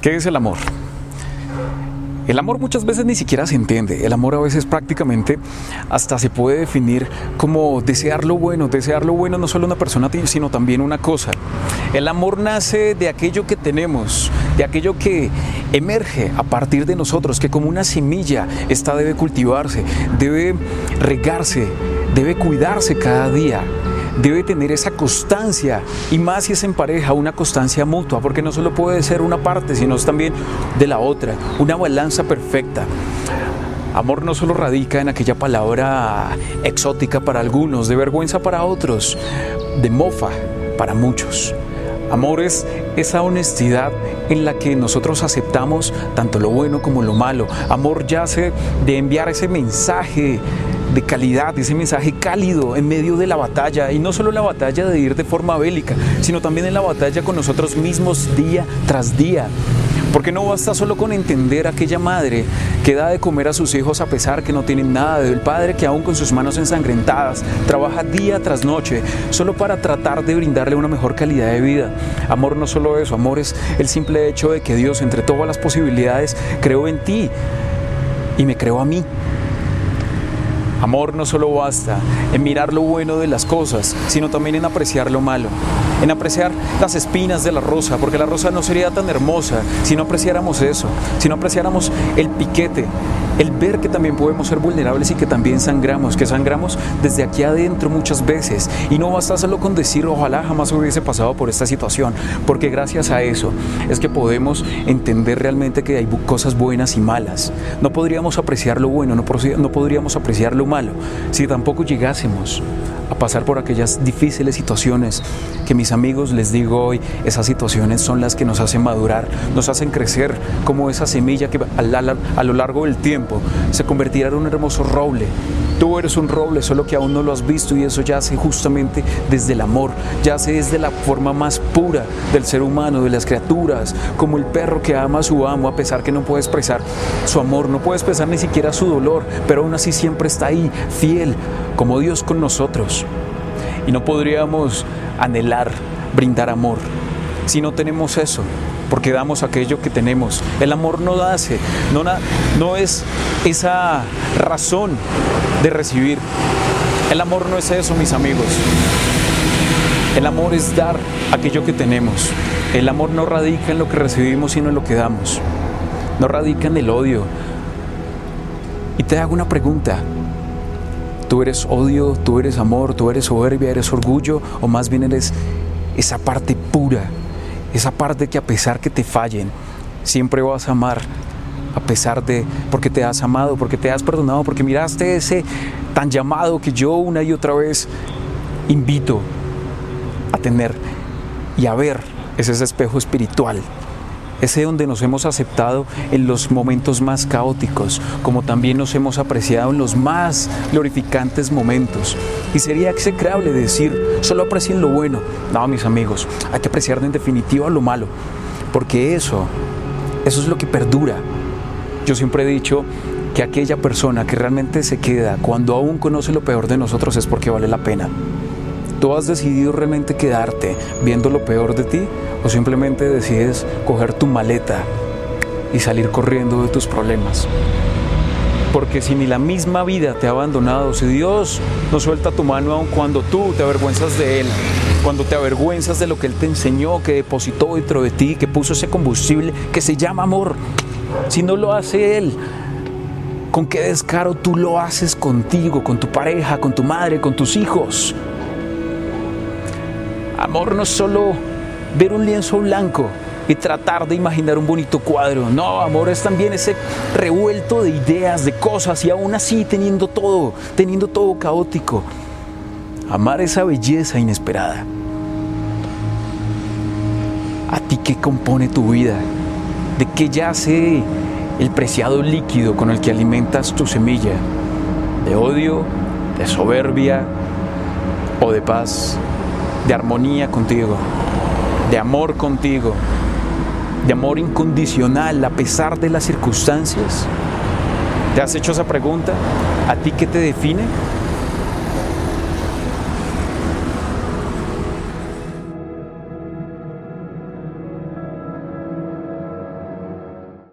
¿Qué es el amor? El amor muchas veces ni siquiera se entiende. El amor a veces prácticamente hasta se puede definir como desear lo bueno. Desear lo bueno no solo una persona, sino también una cosa. El amor nace de aquello que tenemos, de aquello que emerge a partir de nosotros, que como una semilla, esta debe cultivarse, debe regarse, debe cuidarse cada día debe tener esa constancia y más si es en pareja, una constancia mutua, porque no solo puede ser una parte, sino también de la otra, una balanza perfecta. Amor no solo radica en aquella palabra exótica para algunos, de vergüenza para otros, de mofa para muchos. Amor es esa honestidad en la que nosotros aceptamos tanto lo bueno como lo malo. Amor yace de enviar ese mensaje de calidad, ese mensaje cálido en medio de la batalla, y no solo la batalla de ir de forma bélica, sino también en la batalla con nosotros mismos día tras día. Porque no basta solo con entender a aquella madre que da de comer a sus hijos a pesar que no tienen nada, del padre que aún con sus manos ensangrentadas trabaja día tras noche solo para tratar de brindarle una mejor calidad de vida. Amor no solo eso, amor es el simple hecho de que Dios entre todas las posibilidades creó en ti y me creó a mí. Amor no solo basta en mirar lo bueno de las cosas, sino también en apreciar lo malo, en apreciar las espinas de la rosa, porque la rosa no sería tan hermosa si no apreciáramos eso, si no apreciáramos el piquete, el ver que también podemos ser vulnerables y que también sangramos, que sangramos desde aquí adentro muchas veces. Y no basta solo con decir, ojalá jamás hubiese pasado por esta situación, porque gracias a eso es que podemos entender realmente que hay cosas buenas y malas. No podríamos apreciar lo bueno, no, podríamos apreciar lo malo si tampoco llegásemos a pasar por aquellas difíciles situaciones que mis amigos les digo hoy, esas situaciones son las que nos hacen madurar, nos hacen crecer como esa semilla que a, lo largo del tiempo se convertirá en un hermoso roble. Tú eres un roble, solo que aún no lo has visto y eso ya hace justamente desde el amor, ya hace desde la forma más pura del ser humano, de las criaturas, como el perro que ama a su amo a pesar que no puede expresar su amor, no puede expresar ni siquiera su dolor, pero aún así siempre está ahí, fiel, como Dios con nosotros. Y no podríamos anhelar brindar amor si no tenemos eso, porque damos aquello que tenemos. El amor no hace, no, no es esa razón de recibir. El amor no es eso, mis amigos. El amor es dar aquello que tenemos. El amor no radica en lo que recibimos, sino en lo que damos. No radica en el odio. Y te hago una pregunta. Tú eres odio, tú eres amor, tú eres soberbia, eres orgullo o más bien eres esa parte pura, esa parte que a pesar que te fallen, siempre vas a amar, a pesar de, porque te has amado, porque te has perdonado, porque miraste ese tan llamado que yo una y otra vez invito a tener y a ver, es ese espejo espiritual ese donde nos hemos aceptado en los momentos más caóticos, como también nos hemos apreciado en los más glorificantes momentos. Y sería execrable decir, solo aprecien lo bueno. No, mis amigos, hay que apreciar en definitiva lo malo, porque eso, eso es lo que perdura. Yo siempre he dicho que aquella persona que realmente se queda cuando aún conoce lo peor de nosotros es porque vale la pena. ¿Tú has decidido realmente quedarte viendo lo peor de ti o simplemente decides coger tu maleta y salir corriendo de tus problemas? Porque si ni la misma vida te ha abandonado, si Dios no suelta tu mano aun cuando tú te avergüenzas de Él, cuando te avergüenzas de lo que Él te enseñó, que depositó dentro de ti, que puso ese combustible que se llama amor, si no lo hace Él, ¿con qué descaro tú lo haces contigo, con tu pareja, con tu madre, con tus hijos? Amor no es solo ver un lienzo blanco y tratar de imaginar un bonito cuadro. No, amor es también ese revuelto de ideas, de cosas y aún así teniendo todo, teniendo todo caótico. Amar esa belleza inesperada. ¿A ti qué compone tu vida? ¿De qué yace el preciado líquido con el que alimentas tu semilla? ¿De odio? ¿De soberbia? ¿O de paz? De armonía contigo, de amor contigo, de amor incondicional a pesar de las circunstancias? ¿Te has hecho esa pregunta? ¿A ti qué te define?